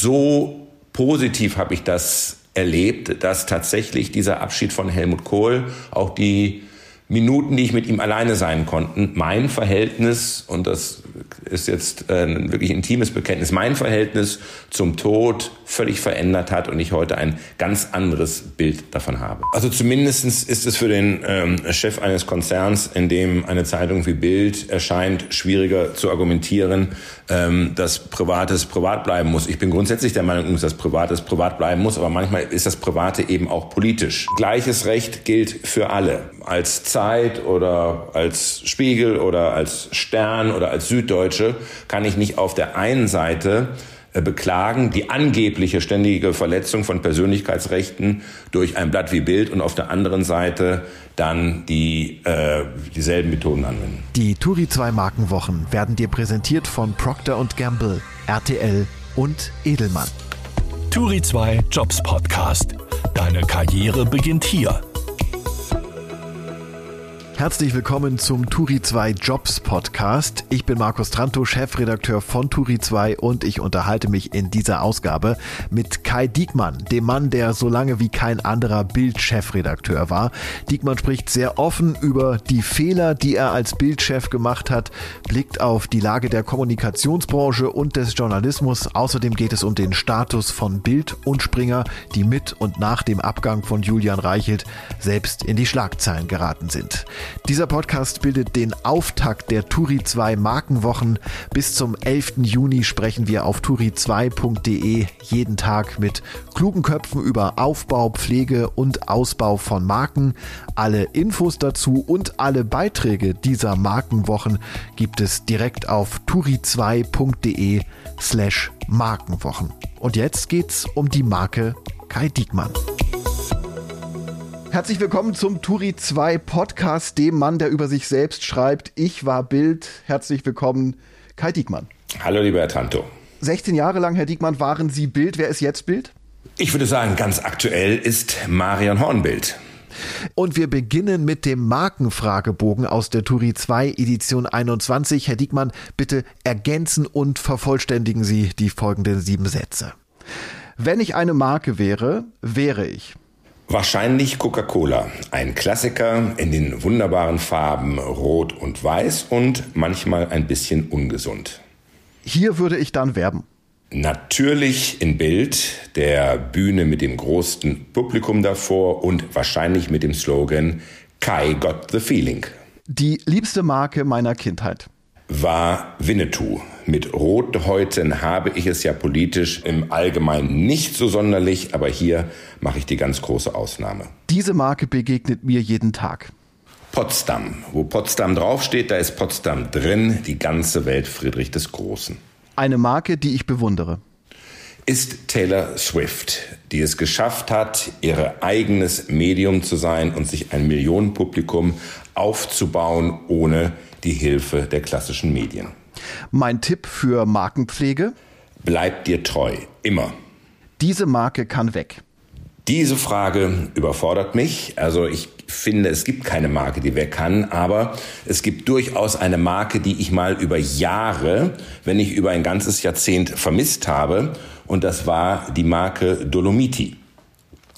so positiv habe ich das erlebt, dass tatsächlich dieser Abschied von Helmut Kohl auch die Minuten, die ich mit ihm alleine sein konnten, mein Verhältnis, und das ist jetzt ein wirklich intimes Bekenntnis, mein Verhältnis zum Tod völlig verändert hat und ich heute ein ganz anderes Bild davon habe. Also zumindestens ist es für den ähm, Chef eines Konzerns, in dem eine Zeitung wie Bild erscheint, schwieriger zu argumentieren, ähm, dass Privates privat bleiben muss. Ich bin grundsätzlich der Meinung, dass Privates privat bleiben muss, aber manchmal ist das Private eben auch politisch. Gleiches Recht gilt für alle. Als Zeit oder als Spiegel oder als Stern oder als Süddeutsche kann ich nicht auf der einen Seite äh, beklagen die angebliche ständige Verletzung von Persönlichkeitsrechten durch ein Blatt wie Bild und auf der anderen Seite dann die äh, dieselben Methoden anwenden. Die Turi 2 Markenwochen werden dir präsentiert von Procter Gamble, RTL und Edelmann. Turi 2 Jobs Podcast. Deine Karriere beginnt hier. Herzlich willkommen zum Turi 2 Jobs Podcast. Ich bin Markus Tranto, Chefredakteur von Turi 2 und ich unterhalte mich in dieser Ausgabe mit Kai Diekmann, dem Mann, der so lange wie kein anderer Bild-Chefredakteur war. Diekmann spricht sehr offen über die Fehler, die er als Bildchef gemacht hat, blickt auf die Lage der Kommunikationsbranche und des Journalismus. Außerdem geht es um den Status von Bild und Springer, die mit und nach dem Abgang von Julian Reichelt selbst in die Schlagzeilen geraten sind. Dieser Podcast bildet den Auftakt der Turi 2 Markenwochen. Bis zum 11. Juni sprechen wir auf turi2.de jeden Tag mit klugen Köpfen über Aufbau, Pflege und Ausbau von Marken. Alle Infos dazu und alle Beiträge dieser Markenwochen gibt es direkt auf turi2.de slash Markenwochen. Und jetzt geht's um die Marke Kai Diekmann. Herzlich willkommen zum Turi 2 Podcast, dem Mann, der über sich selbst schreibt. Ich war Bild. Herzlich willkommen, Kai Diekmann. Hallo, lieber Herr Tanto. 16 Jahre lang, Herr Diekmann, waren Sie Bild. Wer ist jetzt Bild? Ich würde sagen, ganz aktuell ist Marion Horn Bild. Und wir beginnen mit dem Markenfragebogen aus der Turi 2 Edition 21. Herr Diekmann, bitte ergänzen und vervollständigen Sie die folgenden sieben Sätze. Wenn ich eine Marke wäre, wäre ich Wahrscheinlich Coca-Cola, ein Klassiker in den wunderbaren Farben Rot und Weiß und manchmal ein bisschen ungesund. Hier würde ich dann werben. Natürlich in Bild, der Bühne mit dem großen Publikum davor und wahrscheinlich mit dem Slogan Kai got the feeling. Die liebste Marke meiner Kindheit war Winnetou. Mit Rothäuten habe ich es ja politisch im Allgemeinen nicht so sonderlich, aber hier mache ich die ganz große Ausnahme. Diese Marke begegnet mir jeden Tag. Potsdam. Wo Potsdam draufsteht, da ist Potsdam drin, die ganze Welt Friedrich des Großen. Eine Marke, die ich bewundere. Ist Taylor Swift, die es geschafft hat, ihr eigenes Medium zu sein und sich ein Millionenpublikum aufzubauen, ohne die Hilfe der klassischen Medien. Mein Tipp für Markenpflege? Bleib dir treu, immer. Diese Marke kann weg. Diese Frage überfordert mich. Also ich finde, es gibt keine Marke, die weg kann, aber es gibt durchaus eine Marke, die ich mal über Jahre, wenn nicht über ein ganzes Jahrzehnt vermisst habe. Und das war die Marke Dolomiti.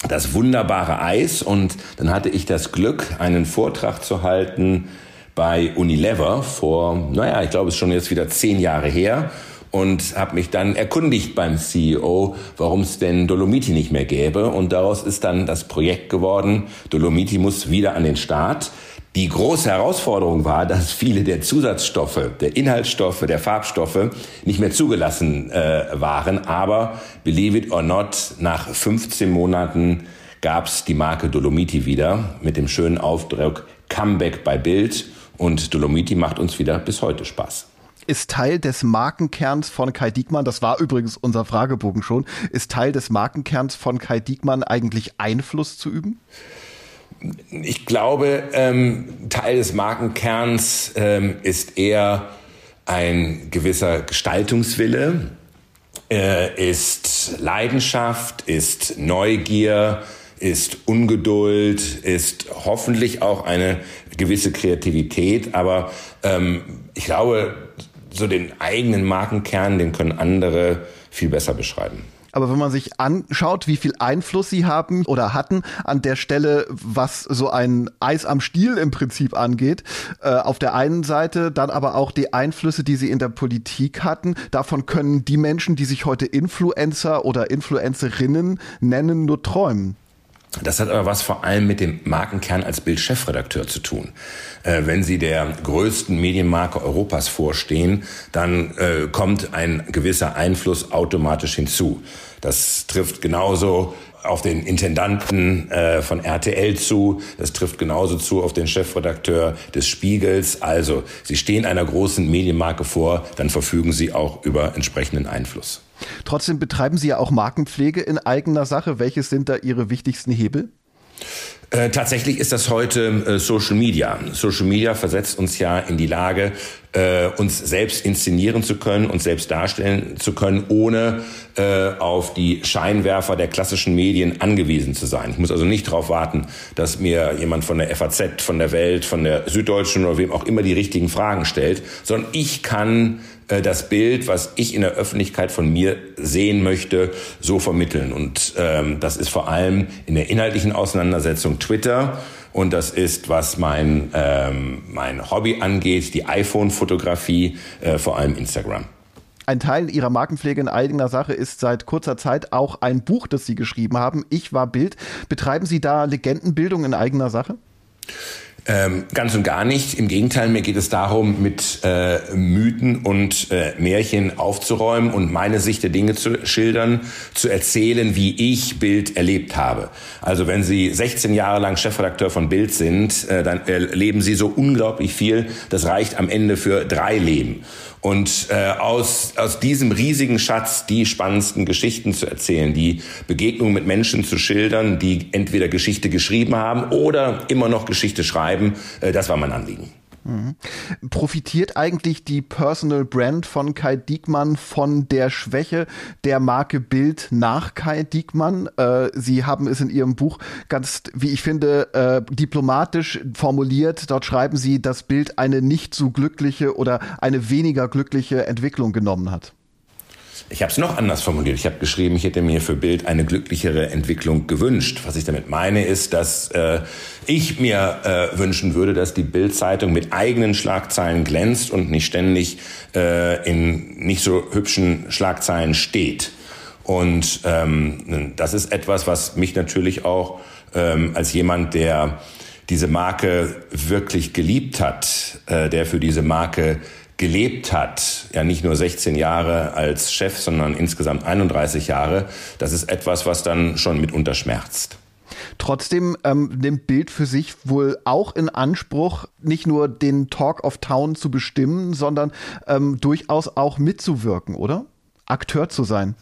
Das wunderbare Eis. Und dann hatte ich das Glück, einen Vortrag zu halten bei Unilever vor, naja, ich glaube, es ist schon jetzt wieder zehn Jahre her und habe mich dann erkundigt beim CEO, warum es denn Dolomiti nicht mehr gäbe. Und daraus ist dann das Projekt geworden, Dolomiti muss wieder an den Start. Die große Herausforderung war, dass viele der Zusatzstoffe, der Inhaltsstoffe, der Farbstoffe nicht mehr zugelassen äh, waren. Aber believe it or not, nach 15 Monaten gab es die Marke Dolomiti wieder mit dem schönen Aufdruck Comeback bei Bild. Und Dolomiti macht uns wieder bis heute Spaß ist Teil des Markenkerns von Kai Diekmann, das war übrigens unser Fragebogen schon, ist Teil des Markenkerns von Kai Diekmann eigentlich Einfluss zu üben? Ich glaube, ähm, Teil des Markenkerns ähm, ist eher ein gewisser Gestaltungswille, äh, ist Leidenschaft, ist Neugier, ist Ungeduld, ist hoffentlich auch eine gewisse Kreativität. Aber ähm, ich glaube, so den eigenen Markenkern, den können andere viel besser beschreiben. Aber wenn man sich anschaut, wie viel Einfluss sie haben oder hatten an der Stelle, was so ein Eis am Stiel im Prinzip angeht, äh, auf der einen Seite dann aber auch die Einflüsse, die sie in der Politik hatten, davon können die Menschen, die sich heute Influencer oder Influencerinnen nennen, nur träumen. Das hat aber was vor allem mit dem Markenkern als Bildchefredakteur zu tun. Äh, wenn Sie der größten Medienmarke Europas vorstehen, dann äh, kommt ein gewisser Einfluss automatisch hinzu. Das trifft genauso auf den Intendanten äh, von RTL zu. Das trifft genauso zu auf den Chefredakteur des Spiegels. Also, Sie stehen einer großen Medienmarke vor, dann verfügen Sie auch über entsprechenden Einfluss. Trotzdem betreiben Sie ja auch Markenpflege in eigener Sache. Welches sind da Ihre wichtigsten Hebel? Äh, tatsächlich ist das heute äh, Social Media. Social Media versetzt uns ja in die Lage, äh, uns selbst inszenieren zu können, uns selbst darstellen zu können, ohne äh, auf die Scheinwerfer der klassischen Medien angewiesen zu sein. Ich muss also nicht darauf warten, dass mir jemand von der FAZ, von der Welt, von der Süddeutschen oder wem auch immer die richtigen Fragen stellt, sondern ich kann äh, das Bild, was ich in der Öffentlichkeit von mir sehen möchte, so vermitteln. Und ähm, das ist vor allem in der inhaltlichen Auseinandersetzung Twitter. Und das ist, was mein, ähm, mein Hobby angeht, die iPhone-Fotografie, äh, vor allem Instagram. Ein Teil Ihrer Markenpflege in eigener Sache ist seit kurzer Zeit auch ein Buch, das Sie geschrieben haben. Ich war Bild. Betreiben Sie da Legendenbildung in eigener Sache? Ähm, ganz und gar nicht. Im Gegenteil, mir geht es darum, mit äh, Mythen und äh, Märchen aufzuräumen und meine Sicht der Dinge zu schildern, zu erzählen, wie ich Bild erlebt habe. Also wenn Sie 16 Jahre lang Chefredakteur von Bild sind, äh, dann erleben Sie so unglaublich viel. Das reicht am Ende für drei Leben. Und äh, aus, aus diesem riesigen Schatz die spannendsten Geschichten zu erzählen, die Begegnungen mit Menschen zu schildern, die entweder Geschichte geschrieben haben oder immer noch Geschichte schreiben, äh, das war mein Anliegen. Mhm. Profitiert eigentlich die Personal Brand von Kai Diekmann von der Schwäche der Marke Bild nach Kai Diekmann? Äh, Sie haben es in Ihrem Buch ganz, wie ich finde, äh, diplomatisch formuliert. Dort schreiben Sie, dass Bild eine nicht so glückliche oder eine weniger glückliche Entwicklung genommen hat. Ich habe es noch anders formuliert. Ich habe geschrieben, ich hätte mir für Bild eine glücklichere Entwicklung gewünscht. Was ich damit meine, ist, dass äh, ich mir äh, wünschen würde, dass die Bild-Zeitung mit eigenen Schlagzeilen glänzt und nicht ständig äh, in nicht so hübschen Schlagzeilen steht. Und ähm, das ist etwas, was mich natürlich auch ähm, als jemand, der diese Marke wirklich geliebt hat, äh, der für diese Marke gelebt hat, ja nicht nur 16 Jahre als Chef, sondern insgesamt 31 Jahre, das ist etwas, was dann schon mitunter schmerzt. Trotzdem ähm, nimmt Bild für sich wohl auch in Anspruch, nicht nur den Talk of Town zu bestimmen, sondern ähm, durchaus auch mitzuwirken, oder? Akteur zu sein.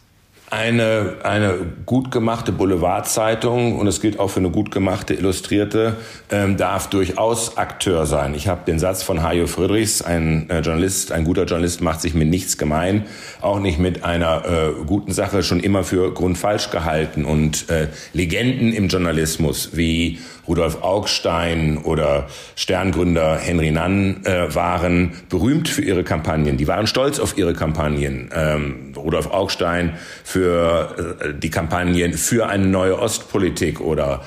Eine, eine gut gemachte Boulevardzeitung, und es gilt auch für eine gut gemachte Illustrierte, ähm, darf durchaus Akteur sein. Ich habe den Satz von Hajo Friedrichs, ein äh, Journalist, ein guter Journalist macht sich mit nichts gemein, auch nicht mit einer äh, guten Sache schon immer für grundfalsch gehalten. Und äh, Legenden im Journalismus wie Rudolf Augstein oder Sterngründer Henry Nann äh, waren berühmt für ihre Kampagnen. Die waren stolz auf ihre Kampagnen. Ähm, Rudolf Augstein für äh, die Kampagnen für eine neue Ostpolitik oder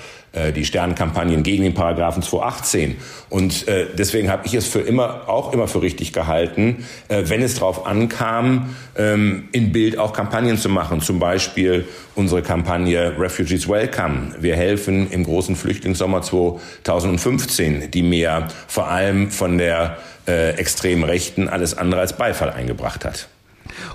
die Sternkampagnen gegen den Paragraphen 218. Und äh, deswegen habe ich es für immer auch immer für richtig gehalten, äh, wenn es darauf ankam, ähm, in Bild auch Kampagnen zu machen. Zum Beispiel unsere Kampagne Refugees Welcome. Wir helfen im großen Flüchtlingssommer 2015, die mir vor allem von der äh, extremen Rechten alles andere als Beifall eingebracht hat.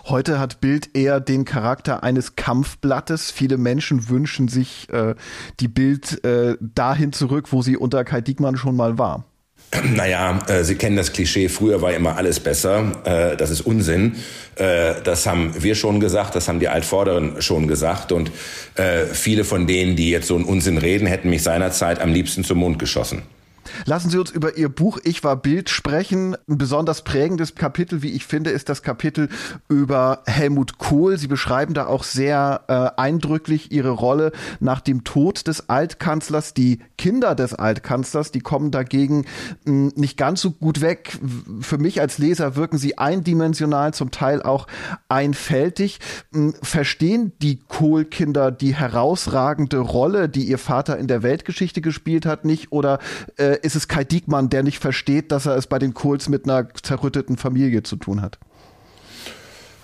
Heute hat Bild eher den Charakter eines Kampfblattes. Viele Menschen wünschen sich äh, die Bild äh, dahin zurück, wo sie unter Kai Diekmann schon mal war. Naja, äh, Sie kennen das Klischee, früher war immer alles besser. Äh, das ist Unsinn. Äh, das haben wir schon gesagt, das haben die Altvorderen schon gesagt. Und äh, viele von denen, die jetzt so einen Unsinn reden, hätten mich seinerzeit am liebsten zum Mond geschossen. Lassen Sie uns über Ihr Buch Ich war Bild sprechen. Ein besonders prägendes Kapitel, wie ich finde, ist das Kapitel über Helmut Kohl. Sie beschreiben da auch sehr äh, eindrücklich Ihre Rolle nach dem Tod des Altkanzlers. Die Kinder des Altkanzlers, die kommen dagegen mh, hm, nicht ganz so gut weg. Für mich als Leser wirken sie eindimensional, zum Teil auch einfältig. Mh, hm, verstehen die Kohl-Kinder die herausragende Rolle, die ihr Vater in der Weltgeschichte gespielt hat, nicht? Oder äh, ist es Kai Diekmann, der nicht versteht, dass er es bei den Kohls mit einer zerrütteten Familie zu tun hat?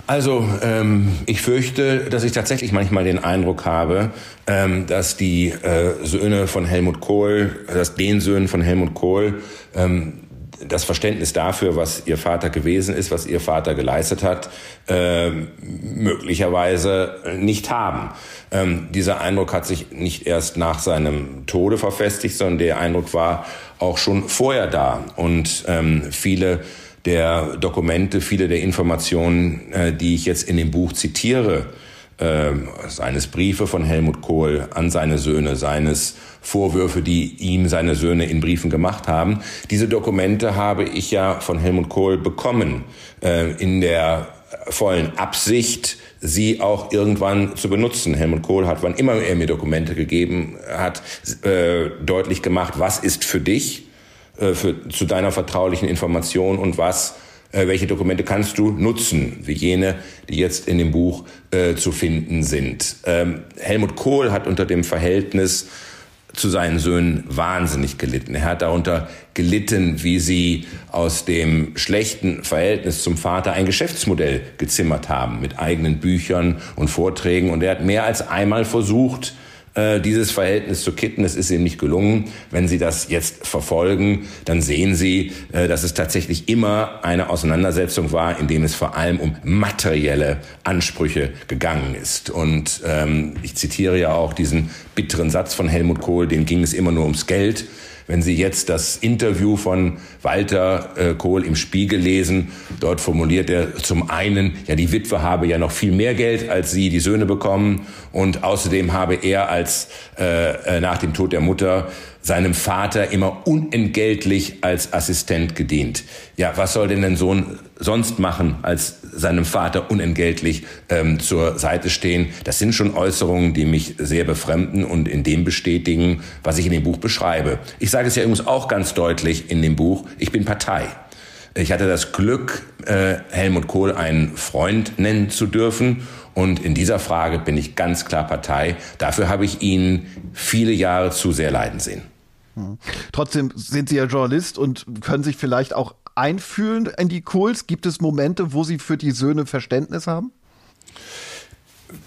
Also ähm, ich fürchte, dass ich tatsächlich manchmal den Eindruck habe, ähm, dass die äh, Söhne von Helmut Kohl, dass den Söhnen von Helmut Kohl ähm, das Verständnis dafür, was ihr Vater gewesen ist, was ihr Vater geleistet hat, äh, möglicherweise nicht haben. Ähm, dieser Eindruck hat sich nicht erst nach seinem Tode verfestigt, sondern der Eindruck war auch schon vorher da. Und ähm, viele der Dokumente, viele der Informationen, äh, die ich jetzt in dem Buch zitiere, äh, seines Briefe von Helmut Kohl an seine Söhne, seines Vorwürfe, die ihm seine Söhne in Briefen gemacht haben. Diese Dokumente habe ich ja von Helmut Kohl bekommen, äh, in der vollen Absicht, sie auch irgendwann zu benutzen. Helmut Kohl hat, wann immer er mir Dokumente gegeben hat, äh, deutlich gemacht, was ist für dich, äh, für, zu deiner vertraulichen Information und was welche Dokumente kannst du nutzen, wie jene, die jetzt in dem Buch äh, zu finden sind. Ähm, Helmut Kohl hat unter dem Verhältnis zu seinen Söhnen wahnsinnig gelitten. Er hat darunter gelitten, wie sie aus dem schlechten Verhältnis zum Vater ein Geschäftsmodell gezimmert haben mit eigenen Büchern und Vorträgen. Und er hat mehr als einmal versucht, äh, dieses Verhältnis zu kitten. Es ist ihm nicht gelungen. Wenn Sie das jetzt verfolgen, dann sehen Sie, äh, dass es tatsächlich immer eine Auseinandersetzung war, in dem es vor allem um materielle Ansprüche gegangen ist. Und ähm, ich zitiere ja auch diesen bitteren Satz von Helmut Kohl, dem ging es immer nur ums Geld. Wenn Sie jetzt das Interview von Walter äh, Kohl im Spiegel lesen, dort formuliert er zum einen, ja, die Witwe habe ja noch viel mehr Geld als sie, die Söhne bekommen. Und außerdem habe er als äh, äh nach dem Tod der Mutter seinem Vater immer unentgeltlich als Assistent gedient. Ja, was soll denn ein Sohn sonst machen, als seinem Vater unentgeltlich ähm, zur Seite stehen? Das sind schon Äußerungen, die mich sehr befremden und in dem bestätigen, was ich in dem Buch beschreibe. Ich sage es ja übrigens auch ganz deutlich in dem Buch, ich bin Partei. Ich hatte das Glück, äh, Helmut Kohl einen Freund nennen zu dürfen. Und in dieser Frage bin ich ganz klar Partei. Dafür habe ich ihn viele Jahre zu sehr leiden sehen. Hm. Trotzdem sind Sie ja Journalist und können sich vielleicht auch einfühlen in die Kohls. Gibt es Momente, wo Sie für die Söhne Verständnis haben?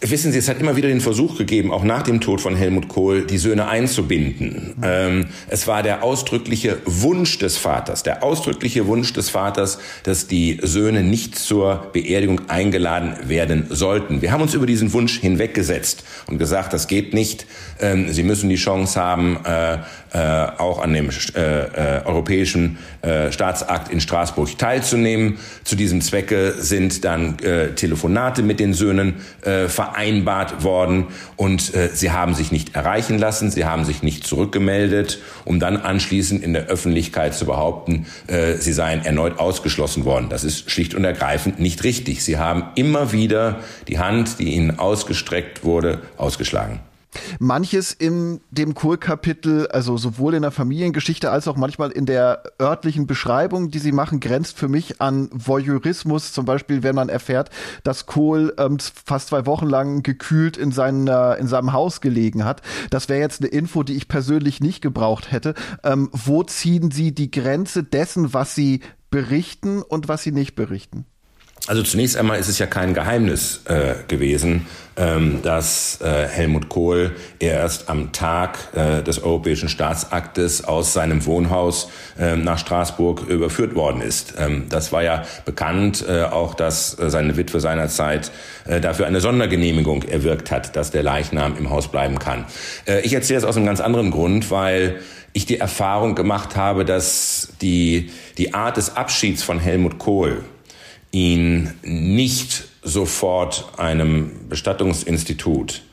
Wissen Sie, es hat immer wieder den Versuch gegeben, auch nach dem Tod von Helmut Kohl, die Söhne einzubinden. Ähm, es war der ausdrückliche Wunsch des Vaters, der ausdrückliche Wunsch des Vaters, dass die Söhne nicht zur Beerdigung eingeladen werden sollten. Wir haben uns über diesen Wunsch hinweggesetzt und gesagt, das geht nicht. Ähm, sie müssen die Chance haben, äh, äh, auch an dem äh, äh, europäischen äh, Staatsakt in Straßburg teilzunehmen. Zu diesem Zwecke sind dann äh, Telefonate mit den Söhnen äh, vereinbart worden und äh, sie haben sich nicht erreichen lassen, sie haben sich nicht zurückgemeldet, um dann anschließend in der Öffentlichkeit zu behaupten, äh, sie seien erneut ausgeschlossen worden. Das ist schlicht und ergreifend nicht richtig. Sie haben immer wieder die Hand, die ihnen ausgestreckt wurde, ausgeschlagen. Manches in dem Kohl-Kapitel, also sowohl in der Familiengeschichte als auch manchmal in der örtlichen Beschreibung, die sie machen, grenzt für mich an Voyeurismus. Zum Beispiel, wenn man erfährt, dass Kohl ähm, fast zwei Wochen lang gekühlt in, seinen, in seinem Haus gelegen hat. Das wäre jetzt eine Info, die ich persönlich nicht gebraucht hätte. Ähm, wo ziehen Sie die Grenze dessen, was Sie berichten und was Sie nicht berichten? Also zunächst einmal ist es ja kein Geheimnis äh, gewesen, ähm, dass äh, Helmut Kohl erst am Tag äh, des Europäischen Staatsaktes aus seinem Wohnhaus äh, nach Straßburg überführt worden ist. Ähm, das war ja bekannt, äh, auch dass seine Witwe seinerzeit äh, dafür eine Sondergenehmigung erwirkt hat, dass der Leichnam im Haus bleiben kann. Äh, ich erzähle es aus einem ganz anderen Grund, weil ich die Erfahrung gemacht habe, dass die, die Art des Abschieds von Helmut Kohl ihn nicht sofort einem Bestattungsinstitut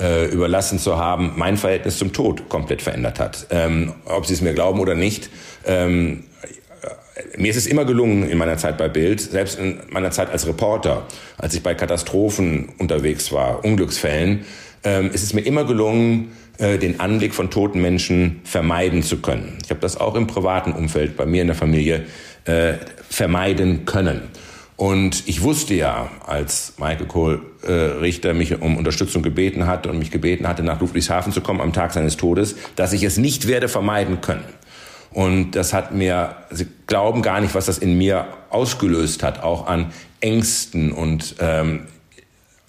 äh, überlassen zu haben, mein Verhältnis zum Tod komplett verändert hat. Ähm, ob Sie es mir glauben oder nicht, ähm, mir ist es immer gelungen in meiner Zeit bei Bild, selbst in meiner Zeit als Reporter, als ich bei Katastrophen unterwegs war, Unglücksfällen, ähm, ist es mir immer gelungen, äh, den Anblick von toten Menschen vermeiden zu können. Ich habe das auch im privaten Umfeld bei mir in der Familie äh, vermeiden können. Und ich wusste ja, als Michael Kohl äh, Richter mich um Unterstützung gebeten hat und mich gebeten hatte, nach Ludwigshafen zu kommen am Tag seines Todes, dass ich es nicht werde vermeiden können. Und das hat mir, Sie glauben gar nicht, was das in mir ausgelöst hat, auch an Ängsten. Und ähm,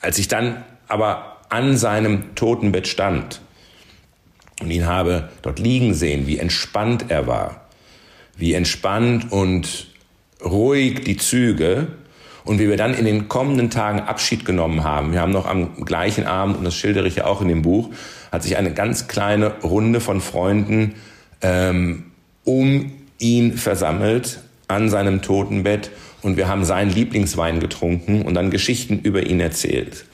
als ich dann aber an seinem Totenbett stand und ihn habe dort liegen sehen, wie entspannt er war, wie entspannt und ruhig die Züge und wie wir dann in den kommenden Tagen Abschied genommen haben. Wir haben noch am gleichen Abend, und das schildere ich ja auch in dem Buch, hat sich eine ganz kleine Runde von Freunden ähm, um ihn versammelt an seinem Totenbett und wir haben seinen Lieblingswein getrunken und dann Geschichten über ihn erzählt.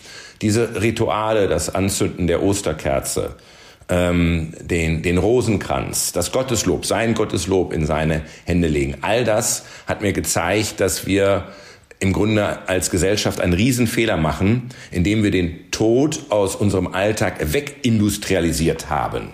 Diese Rituale, das Anzünden der Osterkerze, ähm, den, den Rosenkranz, das Gotteslob, sein Gotteslob in seine Hände legen, all das hat mir gezeigt, dass wir im Grunde als Gesellschaft einen Riesenfehler machen, indem wir den Tod aus unserem Alltag wegindustrialisiert haben.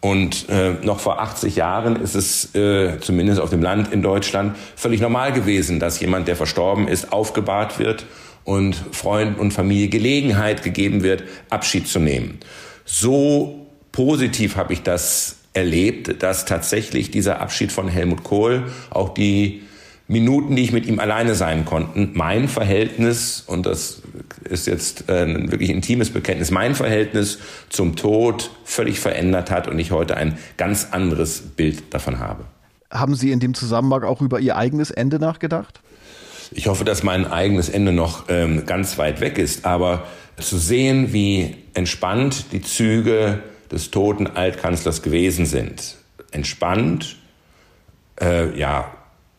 Und äh, noch vor 80 Jahren ist es äh, zumindest auf dem Land in Deutschland völlig normal gewesen, dass jemand, der verstorben ist, aufgebahrt wird und Freund und Familie Gelegenheit gegeben wird, Abschied zu nehmen. So positiv habe ich das erlebt, dass tatsächlich dieser Abschied von Helmut Kohl auch die Minuten, die ich mit ihm alleine sein konnten, mein Verhältnis, und das ist jetzt äh, ein wirklich intimes Bekenntnis, mein Verhältnis zum Tod völlig verändert hat und ich heute ein ganz anderes Bild davon habe. Haben Sie in dem Zusammenhang auch über Ihr eigenes Ende nachgedacht? Ich hoffe, dass mein eigenes Ende noch ähm, ganz weit weg ist, aber zu sehen, wie entspannt die Züge des toten Altkanzlers gewesen sind, entspannt, äh, ja,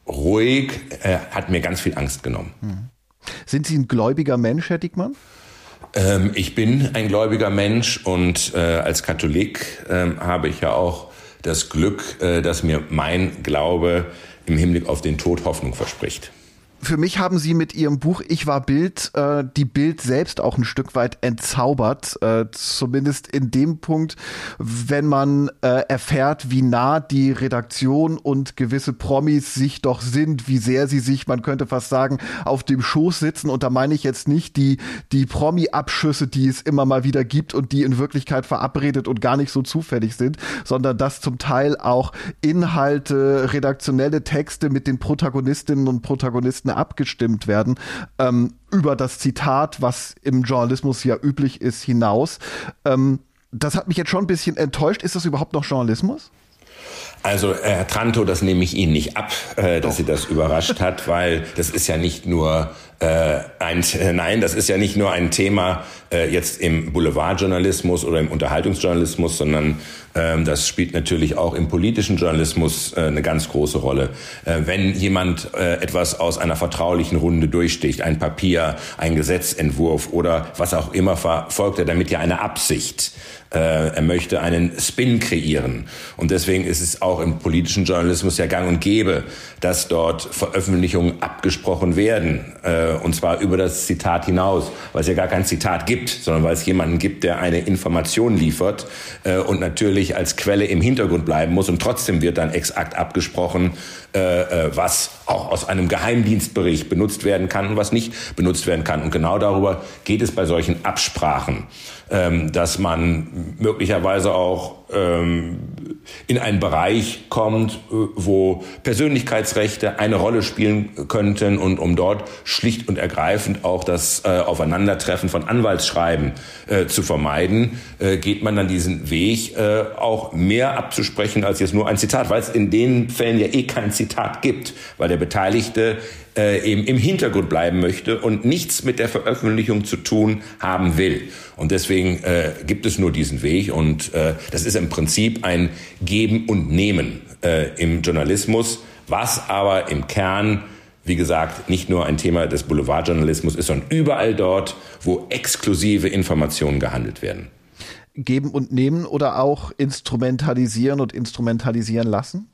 ruhig, äh, hat mir ganz viel Angst genommen. Hm. Sind Sie ein gläubiger Mensch, Herr Dickmann? Ähm, ich bin ein gläubiger Mensch und äh, als Katholik äh, habe ich ja auch das Glück, äh, dass mir mein Glaube im Hinblick auf den Tod Hoffnung verspricht für mich haben sie mit ihrem Buch Ich war Bild äh, die Bild selbst auch ein Stück weit entzaubert, äh, zumindest in dem Punkt, wenn man äh, erfährt, wie nah die Redaktion und gewisse Promis sich doch sind, wie sehr sie sich, man könnte fast sagen, auf dem Schoß sitzen. Und da meine ich jetzt nicht die, die Promi-Abschüsse, die es immer mal wieder gibt und die in Wirklichkeit verabredet und gar nicht so zufällig sind, sondern dass zum Teil auch Inhalte, redaktionelle Texte mit den Protagonistinnen und Protagonisten Abgestimmt werden ähm, über das Zitat, was im Journalismus ja üblich ist, hinaus. Ähm, das hat mich jetzt schon ein bisschen enttäuscht. Ist das überhaupt noch Journalismus? Also äh, Herr Tranto, das nehme ich Ihnen nicht ab, äh, dass. Sie das überrascht hat, weil das ist ja nicht nur äh, ein, äh, nein, das ist ja nicht nur ein Thema äh, jetzt im Boulevardjournalismus oder im Unterhaltungsjournalismus, sondern ähm, das spielt natürlich auch im politischen Journalismus äh, eine ganz große Rolle. Äh, wenn jemand äh, etwas aus einer vertraulichen Runde durchsticht, ein Papier, ein Gesetzentwurf oder was auch immer, verfolgt er damit ja eine Absicht. Äh, er möchte einen Spin kreieren. Und deswegen ist es auch im politischen Journalismus ja gang und gäbe, dass dort Veröffentlichungen abgesprochen werden. Äh, und zwar über das Zitat hinaus, weil es ja gar kein Zitat gibt, sondern weil es jemanden gibt, der eine Information liefert äh, und natürlich als Quelle im Hintergrund bleiben muss. Und trotzdem wird dann exakt abgesprochen, was auch aus einem Geheimdienstbericht benutzt werden kann und was nicht benutzt werden kann. Und genau darüber geht es bei solchen Absprachen dass man möglicherweise auch ähm, in einen Bereich kommt, äh, wo Persönlichkeitsrechte eine Rolle spielen könnten und um dort schlicht und ergreifend auch das äh, Aufeinandertreffen von Anwaltsschreiben äh, zu vermeiden, äh, geht man dann diesen Weg, äh, auch mehr abzusprechen als jetzt nur ein Zitat, weil es in den Fällen ja eh kein Zitat gibt, weil der Beteiligte äh, eben im Hintergrund bleiben möchte und nichts mit der Veröffentlichung zu tun haben will. Und deswegen gibt es nur diesen Weg und das ist im Prinzip ein Geben und Nehmen äh, im Journalismus, was aber im Kern wie gesagt, nicht nur ein Thema des Boulevardjournalismus ist, sondern überall dort, wo exklusive Informationen gehandelt werden. geben und nehmen oder auch instrumentalisieren und instrumentalisieren lassen?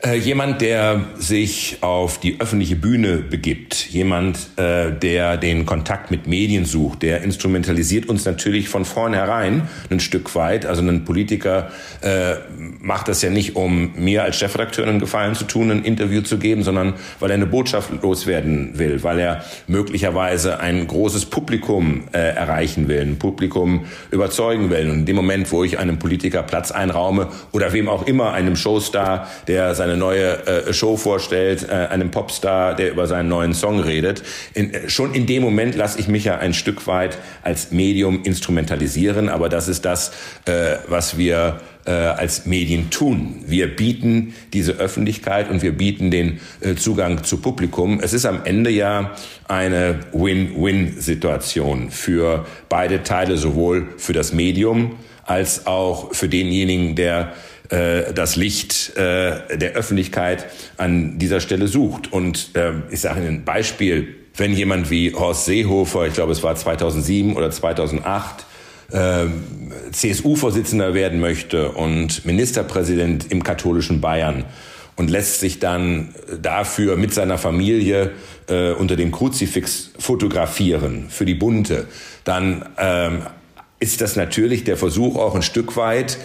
Äh, jemand, der sich auf die öffentliche Bühne begibt, jemand, äh, der den Kontakt mit Medien sucht, der instrumentalisiert uns natürlich von vornherein ein Stück weit. Also ein Politiker äh, macht das ja nicht, um mir als Chefredakteur einen Gefallen zu tun, ein Interview zu geben, sondern weil er eine Botschaft loswerden will, weil er möglicherweise ein großes Publikum äh, erreichen will, ein Publikum überzeugen will. Und in dem Moment, wo ich einem Politiker Platz einraume oder wem auch immer, einem Showstar, der sein eine neue äh, Show vorstellt, äh, einem Popstar, der über seinen neuen Song redet. In, äh, schon in dem Moment lasse ich mich ja ein Stück weit als Medium instrumentalisieren, aber das ist das, äh, was wir äh, als Medien tun. Wir bieten diese Öffentlichkeit und wir bieten den äh, Zugang zu Publikum. Es ist am Ende ja eine Win-Win-Situation für beide Teile, sowohl für das Medium als auch für denjenigen, der äh, das Licht äh, der Öffentlichkeit an dieser Stelle sucht. Und äh, ich sage Ihnen ein Beispiel, wenn jemand wie Horst Seehofer, ich glaube es war 2007 oder 2008, äh, CSU-Vorsitzender werden möchte und Ministerpräsident im katholischen Bayern und lässt sich dann dafür mit seiner Familie äh, unter dem Kruzifix fotografieren für die Bunte, dann ähm, ist das natürlich der Versuch auch ein Stück weit,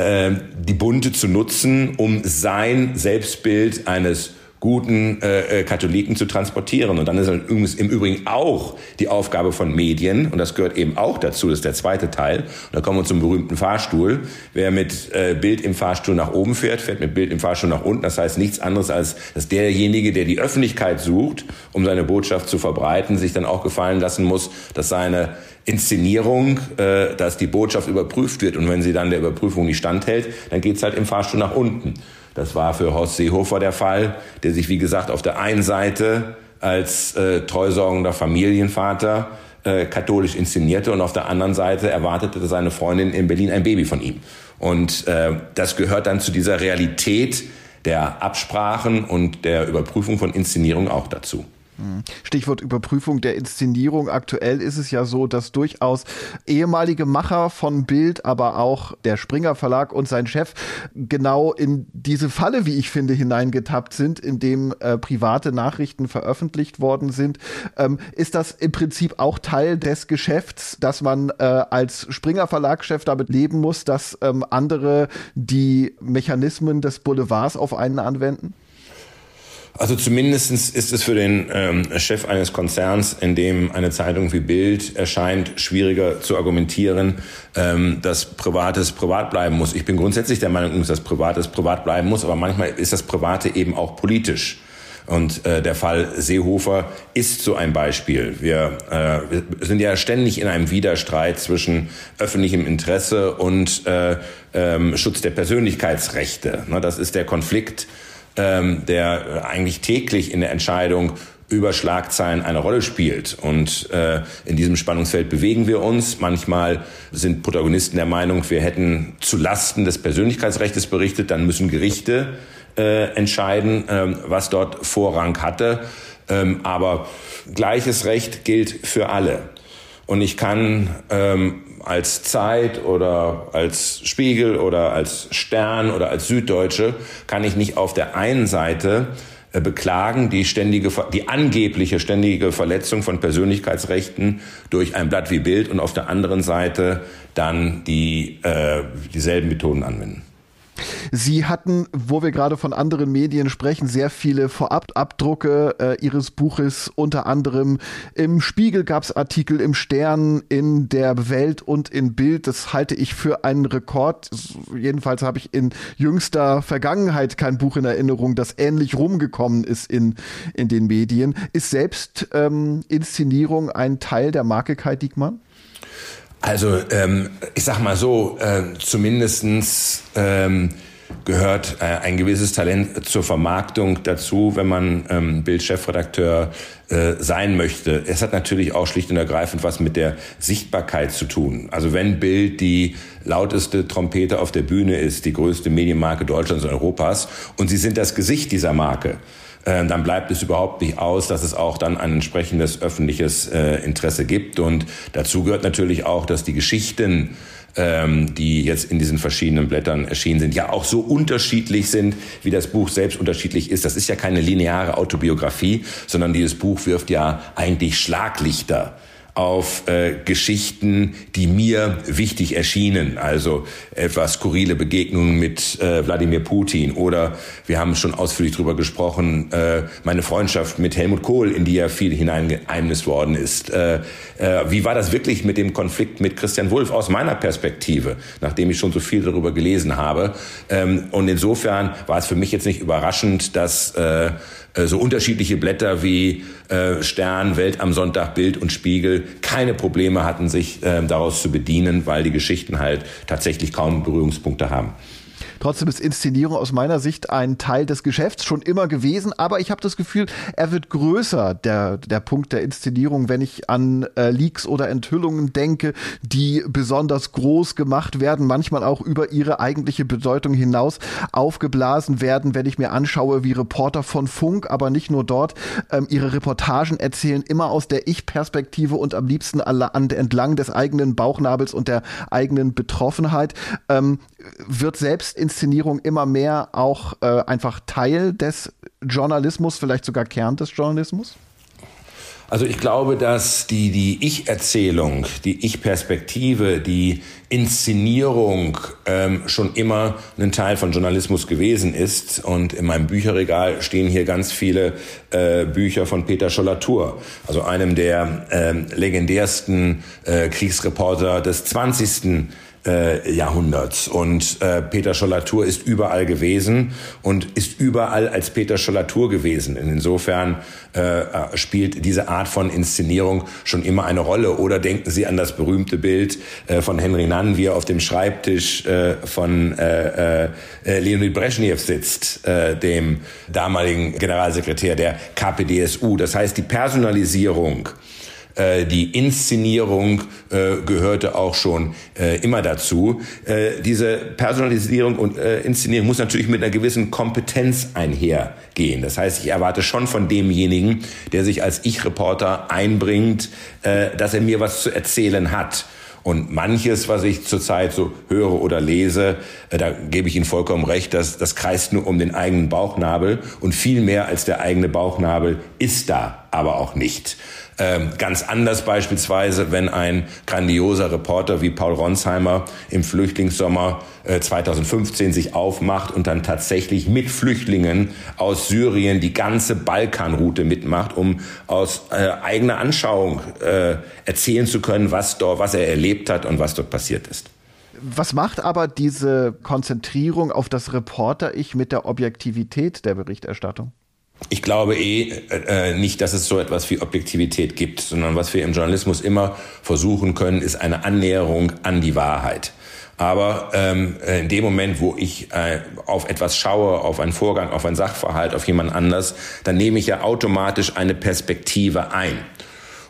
die Bunte zu nutzen, um sein Selbstbild eines guten äh, äh, Katholiken zu transportieren. Und dann ist es im Übrigen auch die Aufgabe von Medien, und das gehört eben auch dazu, das ist der zweite Teil. Und da kommen wir zum berühmten Fahrstuhl. Wer mit äh, Bild im Fahrstuhl nach oben fährt, fährt mit Bild im Fahrstuhl nach unten. Das heißt nichts anderes als, dass derjenige, der die Öffentlichkeit sucht, um seine Botschaft zu verbreiten, sich dann auch gefallen lassen muss, dass seine Inszenierung, äh, dass die Botschaft überprüft wird. Und wenn sie dann der Überprüfung nicht standhält, dann geht's halt im Fahrstuhl nach unten. Das war für Horst Seehofer der Fall, der sich, wie gesagt, auf der einen Seite als äh, treusorgender Familienvater äh, katholisch inszenierte und auf der anderen Seite erwartete seine Freundin in Berlin ein Baby von ihm. Und äh, das gehört dann zu dieser Realität der Absprachen und der Überprüfung von Inszenierung auch dazu. Stichwort Überprüfung der Inszenierung. Aktuell ist es ja so, dass durchaus ehemalige Macher von Bild, aber auch der Springer Verlag und sein Chef genau in diese Falle, wie ich finde, hineingetappt sind, in dem äh, private Nachrichten veröffentlicht worden sind. Ähm, ist das im Prinzip auch Teil des Geschäfts, dass man äh, als Springer Verlagschef damit leben muss, dass ähm, andere die Mechanismen des Boulevards auf einen anwenden? Also zumindestens ist es für den ähm, Chef eines Konzerns, in dem eine Zeitung wie Bild erscheint, schwieriger zu argumentieren, ähm, dass Privates privat bleiben muss. Ich bin grundsätzlich der Meinung, dass Privates privat bleiben muss, aber manchmal ist das Private eben auch politisch. Und äh, der Fall Seehofer ist so ein Beispiel. Wir, äh, wir sind ja ständig in einem Widerstreit zwischen öffentlichem Interesse und äh, ähm, Schutz der Persönlichkeitsrechte. Na, das ist der Konflikt ähm, der eigentlich täglich in der Entscheidung über Schlagzeilen eine Rolle spielt. Und äh, in diesem Spannungsfeld bewegen wir uns. Manchmal sind Protagonisten der Meinung, wir hätten zu Lasten des Persönlichkeitsrechts berichtet. Dann müssen Gerichte äh, entscheiden, ähm, was dort Vorrang hatte. Ähm, aber gleiches Recht gilt für alle. Und ich kann ähm, als Zeit oder als Spiegel oder als Stern oder als Süddeutsche kann ich nicht auf der einen Seite äh, beklagen die ständige, die angebliche ständige Verletzung von Persönlichkeitsrechten durch ein Blatt wie Bild und auf der anderen Seite dann die äh, dieselben Methoden anwenden. Sie hatten, wo wir gerade von anderen Medien sprechen, sehr viele Vorababdrucke äh, Ihres Buches. Unter anderem im Spiegel gab es Artikel, im Stern, in der Welt und in Bild. Das halte ich für einen Rekord. Jedenfalls habe ich in jüngster Vergangenheit kein Buch in Erinnerung, das ähnlich rumgekommen ist in, in den Medien. Ist selbst ähm, Inszenierung ein Teil der Marke Kai Diekmann? Also ähm, ich sag mal so, äh, zumindestens ähm, gehört äh, ein gewisses Talent zur Vermarktung dazu, wenn man ähm, Bildchefredakteur äh, sein möchte. Es hat natürlich auch schlicht und ergreifend was mit der Sichtbarkeit zu tun. Also wenn Bild die lauteste Trompete auf der Bühne ist, die größte Medienmarke Deutschlands und Europas, und sie sind das Gesicht dieser Marke, dann bleibt es überhaupt nicht aus, dass es auch dann ein entsprechendes öffentliches äh, Interesse gibt. Und dazu gehört natürlich auch, dass die Geschichten ähm, die jetzt in diesen verschiedenen Blättern erschienen sind, ja auch so unterschiedlich sind, wie das Buch selbst unterschiedlich ist. Das ist ja keine lineare Autobiografie, sondern dieses Buch wirft ja eigentlich Schlaglichter auf äh, Geschichten, die mir wichtig erschienen. Also etwas skurrile Begegnungen mit äh, Wladimir Putin oder wir haben schon ausführlich darüber gesprochen, äh, meine Freundschaft mit Helmut Kohl, in die ja viel hineingeheimnis worden ist. Äh, äh, wie war das wirklich mit dem Konflikt mit Christian Wulff aus meiner Perspektive, nachdem ich schon so viel darüber gelesen habe? Ähm, und insofern war es für mich jetzt nicht überraschend, dass äh, so unterschiedliche Blätter wie äh, Stern, Welt am Sonntag, Bild und Spiegel keine Probleme hatten, sich äh, daraus zu bedienen, weil die Geschichten halt tatsächlich kaum Berührungspunkte haben. Trotzdem ist Inszenierung aus meiner Sicht ein Teil des Geschäfts schon immer gewesen, aber ich habe das Gefühl, er wird größer, der, der Punkt der Inszenierung, wenn ich an äh, Leaks oder Enthüllungen denke, die besonders groß gemacht werden, manchmal auch über ihre eigentliche Bedeutung hinaus aufgeblasen werden, wenn ich mir anschaue, wie Reporter von Funk, aber nicht nur dort, ähm, ihre Reportagen erzählen, immer aus der Ich-Perspektive und am liebsten an, entlang des eigenen Bauchnabels und der eigenen Betroffenheit, ähm, wird selbst in Inszenierung immer mehr auch äh, einfach Teil des Journalismus, vielleicht sogar Kern des Journalismus? Also ich glaube, dass die, die Ich-Erzählung, die Ich-Perspektive, die Inszenierung ähm, schon immer ein Teil von Journalismus gewesen ist. Und in meinem Bücherregal stehen hier ganz viele äh, Bücher von Peter Schollatur, also einem der äh, legendärsten äh, Kriegsreporter des 20 äh, Jahrhunderts. Und äh, Peter Schollatur ist überall gewesen und ist überall als Peter Schollatur gewesen. Insofern äh, spielt diese Art von Inszenierung schon immer eine Rolle. Oder denken Sie an das berühmte Bild äh, von Henry Nann, wie er auf dem Schreibtisch äh, von äh, äh, Leonid Brezhnev sitzt, äh, dem damaligen Generalsekretär der KPDSU. Das heißt, die Personalisierung äh, die Inszenierung äh, gehörte auch schon äh, immer dazu. Äh, diese Personalisierung und äh, Inszenierung muss natürlich mit einer gewissen Kompetenz einhergehen. Das heißt, ich erwarte schon von demjenigen, der sich als Ich-Reporter einbringt, äh, dass er mir was zu erzählen hat. Und manches, was ich zurzeit so höre oder lese, äh, da gebe ich Ihnen vollkommen recht, dass das kreist nur um den eigenen Bauchnabel und viel mehr als der eigene Bauchnabel ist da aber auch nicht. Ähm, ganz anders beispielsweise, wenn ein grandioser Reporter wie Paul Ronsheimer im Flüchtlingssommer äh, 2015 sich aufmacht und dann tatsächlich mit Flüchtlingen aus Syrien die ganze Balkanroute mitmacht, um aus äh, eigener Anschauung äh, erzählen zu können, was dort, was er erlebt hat und was dort passiert ist. Was macht aber diese Konzentrierung auf das Reporter-Ich mit der Objektivität der Berichterstattung? Ich glaube eh äh, nicht, dass es so etwas wie Objektivität gibt, sondern was wir im Journalismus immer versuchen können, ist eine Annäherung an die Wahrheit. Aber ähm, in dem Moment, wo ich äh, auf etwas schaue, auf einen Vorgang, auf einen Sachverhalt, auf jemand anders, dann nehme ich ja automatisch eine Perspektive ein.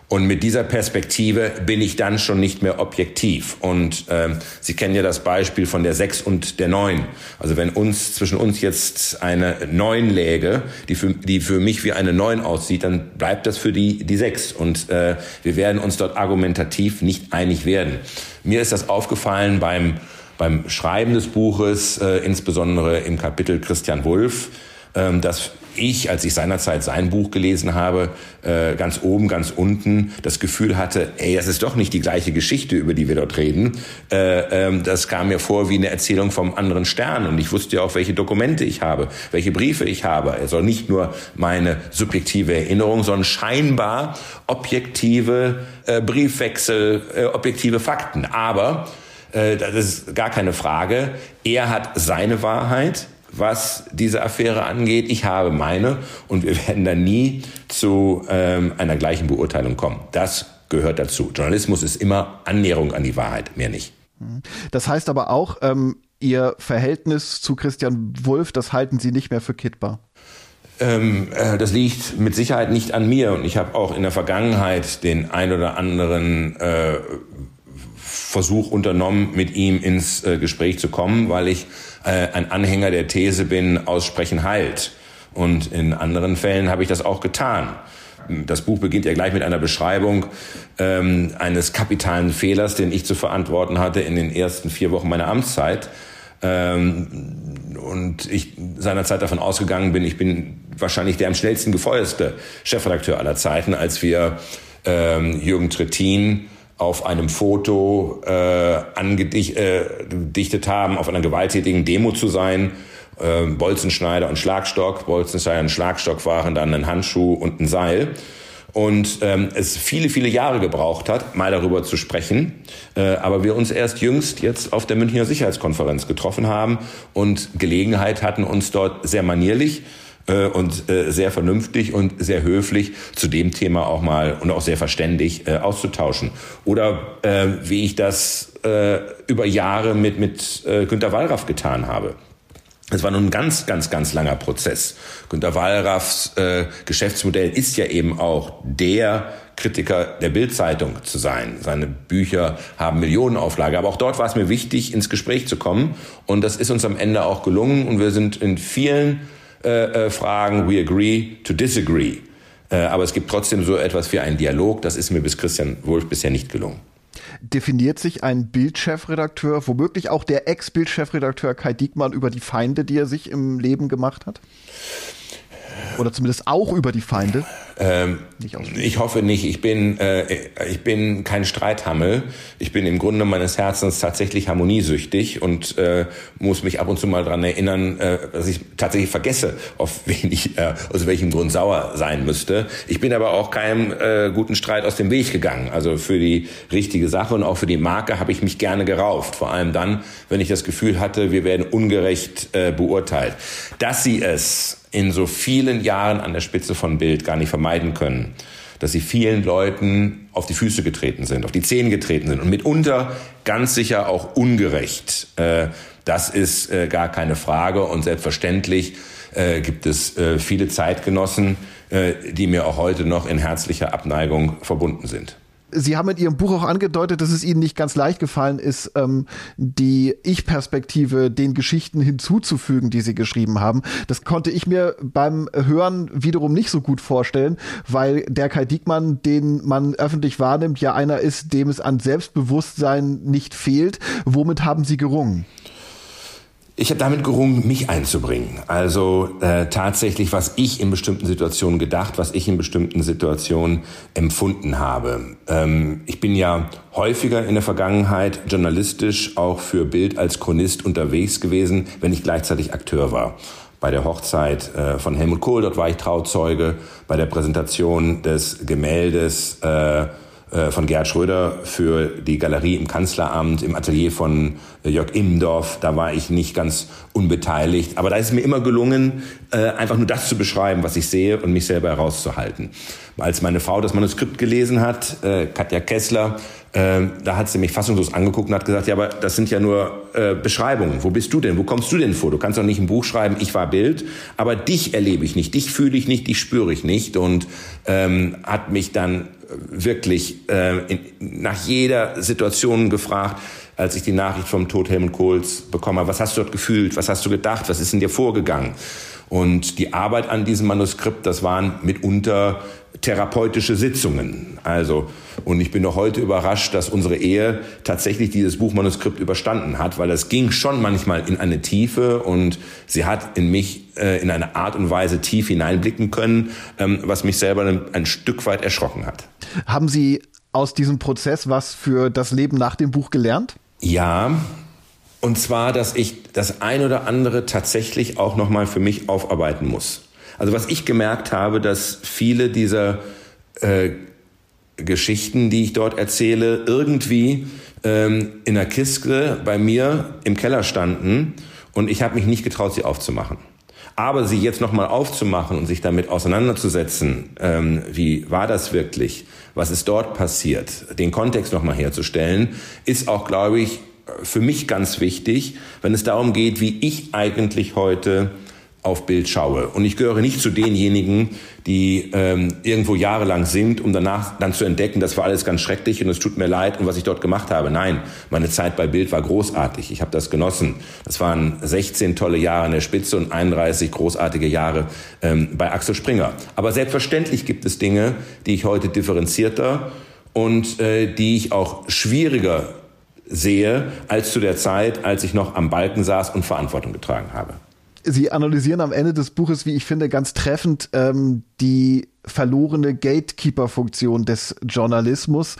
Und mit dieser Perspektive bin ich dann schon nicht mehr objektiv. Und ähm, Sie kennen ja das Beispiel von der 6 und der 9. Also wenn uns zwischen uns jetzt eine 9 läge, die für, die für mich wie eine 9 aussieht, dann bleibt das für die die 6. Und äh, wir werden uns dort argumentativ nicht einig werden. Mir ist das aufgefallen beim, beim Schreiben des Buches, äh, insbesondere im Kapitel Christian Wulff, äh, dass ich, als ich seinerzeit sein Buch gelesen habe, äh, ganz oben, ganz unten das Gefühl hatte, ey, das ist doch nicht die gleiche Geschichte, über die wir dort reden. Äh, ähm, das kam mir vor wie eine Erzählung vom anderen Stern. Und ich wusste ja auch, welche Dokumente ich habe, welche Briefe ich habe. Also nicht nur meine subjektive Erinnerung, sondern scheinbar objektive äh, Briefwechsel, äh, objektive Fakten. Aber äh, das ist gar keine Frage. Er hat seine Wahrheit was diese Affäre angeht. Ich habe meine und wir werden da nie zu ähm, einer gleichen Beurteilung kommen. Das gehört dazu. Journalismus ist immer Annäherung an die Wahrheit, mehr nicht. Das heißt aber auch, ähm, Ihr Verhältnis zu Christian Wulff, das halten Sie nicht mehr für kittbar. Ähm, äh, das liegt mit Sicherheit nicht an mir und ich habe auch in der Vergangenheit den ein oder anderen äh, Versuch unternommen, mit ihm ins äh, Gespräch zu kommen, weil ich äh, ein Anhänger der These bin, aussprechen heilt. Und in anderen Fällen habe ich das auch getan. Das Buch beginnt ja gleich mit einer Beschreibung ähm, eines kapitalen Fehlers, den ich zu verantworten hatte in den ersten vier Wochen meiner Amtszeit. Ähm, und ich seinerzeit davon ausgegangen bin, ich bin wahrscheinlich der am schnellsten gefeuerste Chefredakteur aller Zeiten, als wir ähm, Jürgen Trittin auf einem Foto äh, angedichtet äh, haben, auf einer gewalttätigen Demo zu sein. Äh, Bolzenschneider und Schlagstock. Bolzenschneider und Schlagstock waren dann ein Handschuh und ein Seil. Und ähm, es viele, viele Jahre gebraucht hat, mal darüber zu sprechen. Äh, aber wir uns erst jüngst jetzt auf der Münchner Sicherheitskonferenz getroffen haben und Gelegenheit hatten, uns dort sehr manierlich äh, und äh, sehr vernünftig und sehr höflich zu dem Thema auch mal und auch sehr verständig äh, auszutauschen. Oder äh, wie ich das äh, über Jahre mit, mit äh, Günter Wallraff getan habe. Es war nun ein ganz, ganz, ganz langer Prozess. Günter Wallraffs äh, Geschäftsmodell ist ja eben auch der Kritiker der Bildzeitung zu sein. Seine Bücher haben Millionenauflage. Aber auch dort war es mir wichtig, ins Gespräch zu kommen. Und das ist uns am Ende auch gelungen. Und wir sind in vielen äh, äh, Fragen, we agree to disagree. Äh, aber es gibt trotzdem so etwas wie einen Dialog. Das ist mir bis Christian Wulff bisher nicht gelungen. Definiert sich ein Bildchefredakteur, womöglich auch der Ex-Bildchefredakteur Kai Diekmann über die Feinde, die er sich im Leben gemacht hat? Oder zumindest auch über die Feinde? Ähm, ich hoffe nicht. Ich bin, äh, ich bin kein Streithammel. Ich bin im Grunde meines Herzens tatsächlich harmoniesüchtig und äh, muss mich ab und zu mal dran erinnern, äh, dass ich tatsächlich vergesse, auf wen ich, äh, aus welchem Grund sauer sein müsste. Ich bin aber auch keinem äh, guten Streit aus dem Weg gegangen. Also für die richtige Sache und auch für die Marke habe ich mich gerne gerauft. Vor allem dann, wenn ich das Gefühl hatte, wir werden ungerecht äh, beurteilt. Dass sie es in so vielen Jahren an der Spitze von Bild gar nicht vermeiden können, dass sie vielen Leuten auf die Füße getreten sind, auf die Zehen getreten sind und mitunter ganz sicher auch ungerecht. Äh, das ist äh, gar keine Frage und selbstverständlich äh, gibt es viele Zeitgenossen, die mir auch heute noch in herzlicher Abneigung verbunden sind. Sie haben in Ihrem Buch auch angedeutet, dass es Ihnen nicht ganz leicht gefallen ist, ähm, die Ich-Perspektive den Geschichten hinzuzufügen, die Sie geschrieben haben. Das konnte ich mir beim Hören wiederum nicht so gut vorstellen, weil der Kai Diekmann, den man öffentlich wahrnimmt, ja einer ist, dem es an Selbstbewusstsein nicht fehlt. Womit haben Sie gerungen? Ich habe damit gerungen, mich einzubringen. Also äh, tatsächlich, was ich in bestimmten Situationen gedacht, was ich in bestimmten Situationen empfunden habe. Ähm, ich bin ja häufiger in der Vergangenheit journalistisch auch für Bild als Chronist unterwegs gewesen, wenn ich gleichzeitig Akteur war bei der Hochzeit äh, von Helmut Kohl, dort war ich Trauzeuge, bei der Präsentation des Gemäldes äh, von Gerhard Schröder für die Galerie im Kanzleramt, im Atelier von äh, Jörg Immendorf. Da war ich nicht ganz unbeteiligt. Aber da ist es mir immer gelungen, äh, einfach nur das zu beschreiben, was ich sehe und mich selber herauszuhalten. Als meine Frau das Manuskript gelesen hat, Katja Kessler, da hat sie mich fassungslos angeguckt und hat gesagt, ja, aber das sind ja nur Beschreibungen. Wo bist du denn? Wo kommst du denn vor? Du kannst doch nicht ein Buch schreiben, ich war Bild, aber dich erlebe ich nicht, dich fühle ich nicht, dich spüre ich nicht und ähm, hat mich dann wirklich äh, in, nach jeder Situation gefragt, als ich die Nachricht vom Tod Helmut Kohls bekommen habe. Was hast du dort gefühlt? Was hast du gedacht? Was ist in dir vorgegangen? Und die Arbeit an diesem Manuskript, das waren mitunter therapeutische Sitzungen. Also, und ich bin noch heute überrascht, dass unsere Ehe tatsächlich dieses Buchmanuskript überstanden hat, weil das ging schon manchmal in eine Tiefe und sie hat in mich äh, in eine Art und Weise tief hineinblicken können, ähm, was mich selber ein, ein Stück weit erschrocken hat. Haben Sie aus diesem Prozess was für das Leben nach dem Buch gelernt? Ja, und zwar, dass ich das ein oder andere tatsächlich auch nochmal für mich aufarbeiten muss. Also was ich gemerkt habe, dass viele dieser äh, Geschichten, die ich dort erzähle, irgendwie ähm, in der Kiste bei mir im Keller standen und ich habe mich nicht getraut, sie aufzumachen. Aber sie jetzt nochmal aufzumachen und sich damit auseinanderzusetzen, ähm, wie war das wirklich, was ist dort passiert, den Kontext nochmal herzustellen, ist auch, glaube ich, für mich ganz wichtig, wenn es darum geht, wie ich eigentlich heute auf Bild schaue. Und ich gehöre nicht zu denjenigen, die ähm, irgendwo jahrelang sind, um danach dann zu entdecken, das war alles ganz schrecklich und es tut mir leid und was ich dort gemacht habe. Nein, meine Zeit bei Bild war großartig. Ich habe das genossen. Das waren 16 tolle Jahre an der Spitze und 31 großartige Jahre ähm, bei Axel Springer. Aber selbstverständlich gibt es Dinge, die ich heute differenzierter und äh, die ich auch schwieriger sehe als zu der Zeit, als ich noch am Balken saß und Verantwortung getragen habe. Sie analysieren am Ende des Buches, wie ich finde, ganz treffend ähm, die verlorene Gatekeeper-Funktion des Journalismus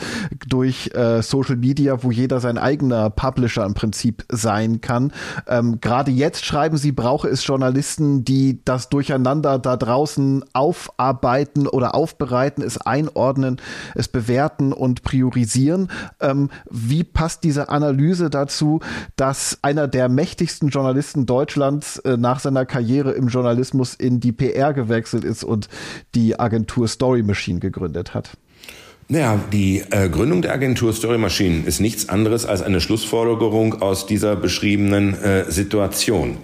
durch äh, Social Media, wo jeder sein eigener Publisher im Prinzip sein kann. Ähm, Gerade jetzt schreiben sie, brauche es Journalisten, die das Durcheinander da draußen aufarbeiten oder aufbereiten, es einordnen, es bewerten und priorisieren. Ähm, wie passt diese Analyse dazu, dass einer der mächtigsten Journalisten Deutschlands äh, nach seiner Karriere im Journalismus in die PR gewechselt ist und die Agentur Story Machine gegründet hat. Naja, die äh, Gründung der Agentur Story Machine ist nichts anderes als eine Schlussfolgerung aus dieser beschriebenen äh, Situation.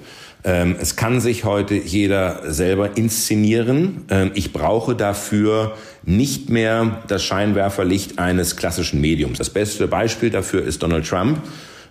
Ähm, es kann sich heute jeder selber inszenieren. Ähm, ich brauche dafür nicht mehr das Scheinwerferlicht eines klassischen Mediums. Das beste Beispiel dafür ist Donald Trump,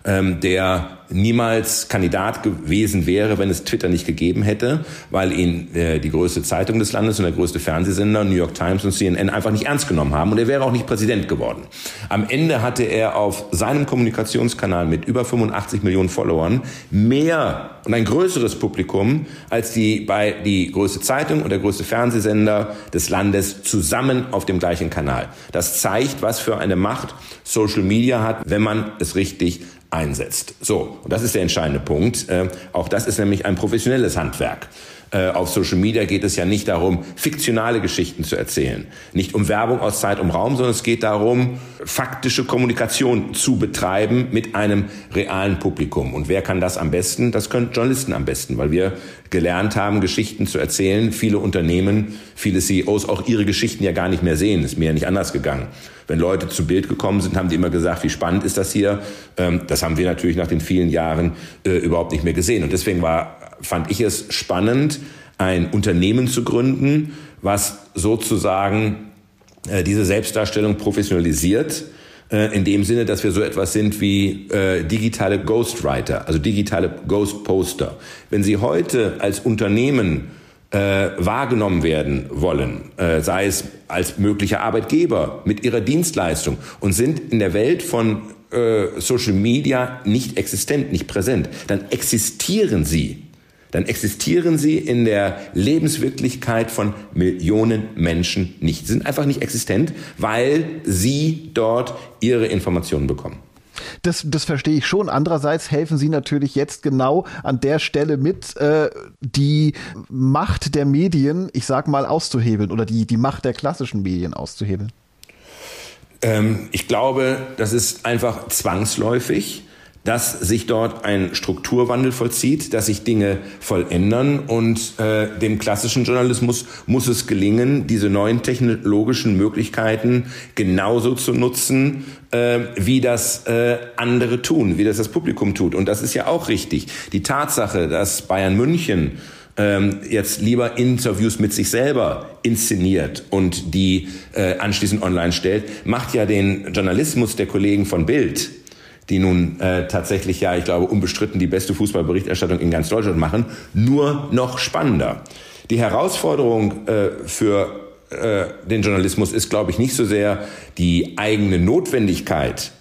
ähm, der niemals Kandidat gewesen wäre, wenn es Twitter nicht gegeben hätte, weil ihn äh, die größte Zeitung des Landes und der größte Fernsehsender, New York Times und CNN, einfach nicht ernst genommen haben und er wäre auch nicht Präsident geworden. Am Ende hatte er auf seinem Kommunikationskanal mit über 85 Millionen Followern mehr und ein größeres Publikum als die bei die größte Zeitung und der größte Fernsehsender des Landes zusammen auf dem gleichen Kanal. Das zeigt, was für eine Macht Social Media hat, wenn man es richtig einsetzt. So, und das ist der entscheidende Punkt. Äh, auch das ist nämlich ein professionelles Handwerk. Äh, auf Social Media geht es ja nicht darum, fiktionale Geschichten zu erzählen. Nicht um Werbung aus Zeit und Raum, sondern es geht darum, faktische Kommunikation zu betreiben mit einem realen Publikum. Und wer kann das am besten? Das können Journalisten am besten, weil wir gelernt haben, Geschichten zu erzählen. Viele Unternehmen, viele CEOs auch ihre Geschichten ja gar nicht mehr sehen. Ist mir ja nicht anders gegangen. Wenn Leute zu Bild gekommen sind, haben die immer gesagt, wie spannend ist das hier. Ähm, das haben wir natürlich nach den vielen Jahren äh, überhaupt nicht mehr gesehen. Und deswegen war fand ich es spannend, ein Unternehmen zu gründen, was sozusagen äh, diese Selbstdarstellung professionalisiert, äh, in dem Sinne, dass wir so etwas sind wie äh, digitale Ghostwriter, also digitale Ghostposter. Wenn Sie heute als Unternehmen wahrgenommen werden wollen, sei es als möglicher Arbeitgeber mit ihrer Dienstleistung und sind in der Welt von Social Media nicht existent, nicht präsent, dann existieren sie dann existieren sie in der Lebenswirklichkeit von Millionen Menschen nicht. Sie sind einfach nicht existent, weil sie dort ihre Informationen bekommen. Das, das verstehe ich schon. Andererseits helfen Sie natürlich jetzt genau an der Stelle mit, äh, die Macht der Medien, ich sag mal, auszuhebeln oder die, die Macht der klassischen Medien auszuhebeln. Ähm, ich glaube, das ist einfach zwangsläufig dass sich dort ein Strukturwandel vollzieht, dass sich Dinge volländern und äh, dem klassischen Journalismus muss es gelingen, diese neuen technologischen Möglichkeiten genauso zu nutzen, äh, wie das äh, andere tun, wie das das Publikum tut. Und das ist ja auch richtig. Die Tatsache, dass Bayern München ähm, jetzt lieber Interviews mit sich selber inszeniert und die äh, anschließend online stellt, macht ja den Journalismus der Kollegen von Bild die nun äh, tatsächlich ja, ich glaube, unbestritten die beste Fußballberichterstattung in ganz Deutschland machen, nur noch spannender. Die Herausforderung äh, für äh, den Journalismus ist, glaube ich, nicht so sehr die eigene Notwendigkeit,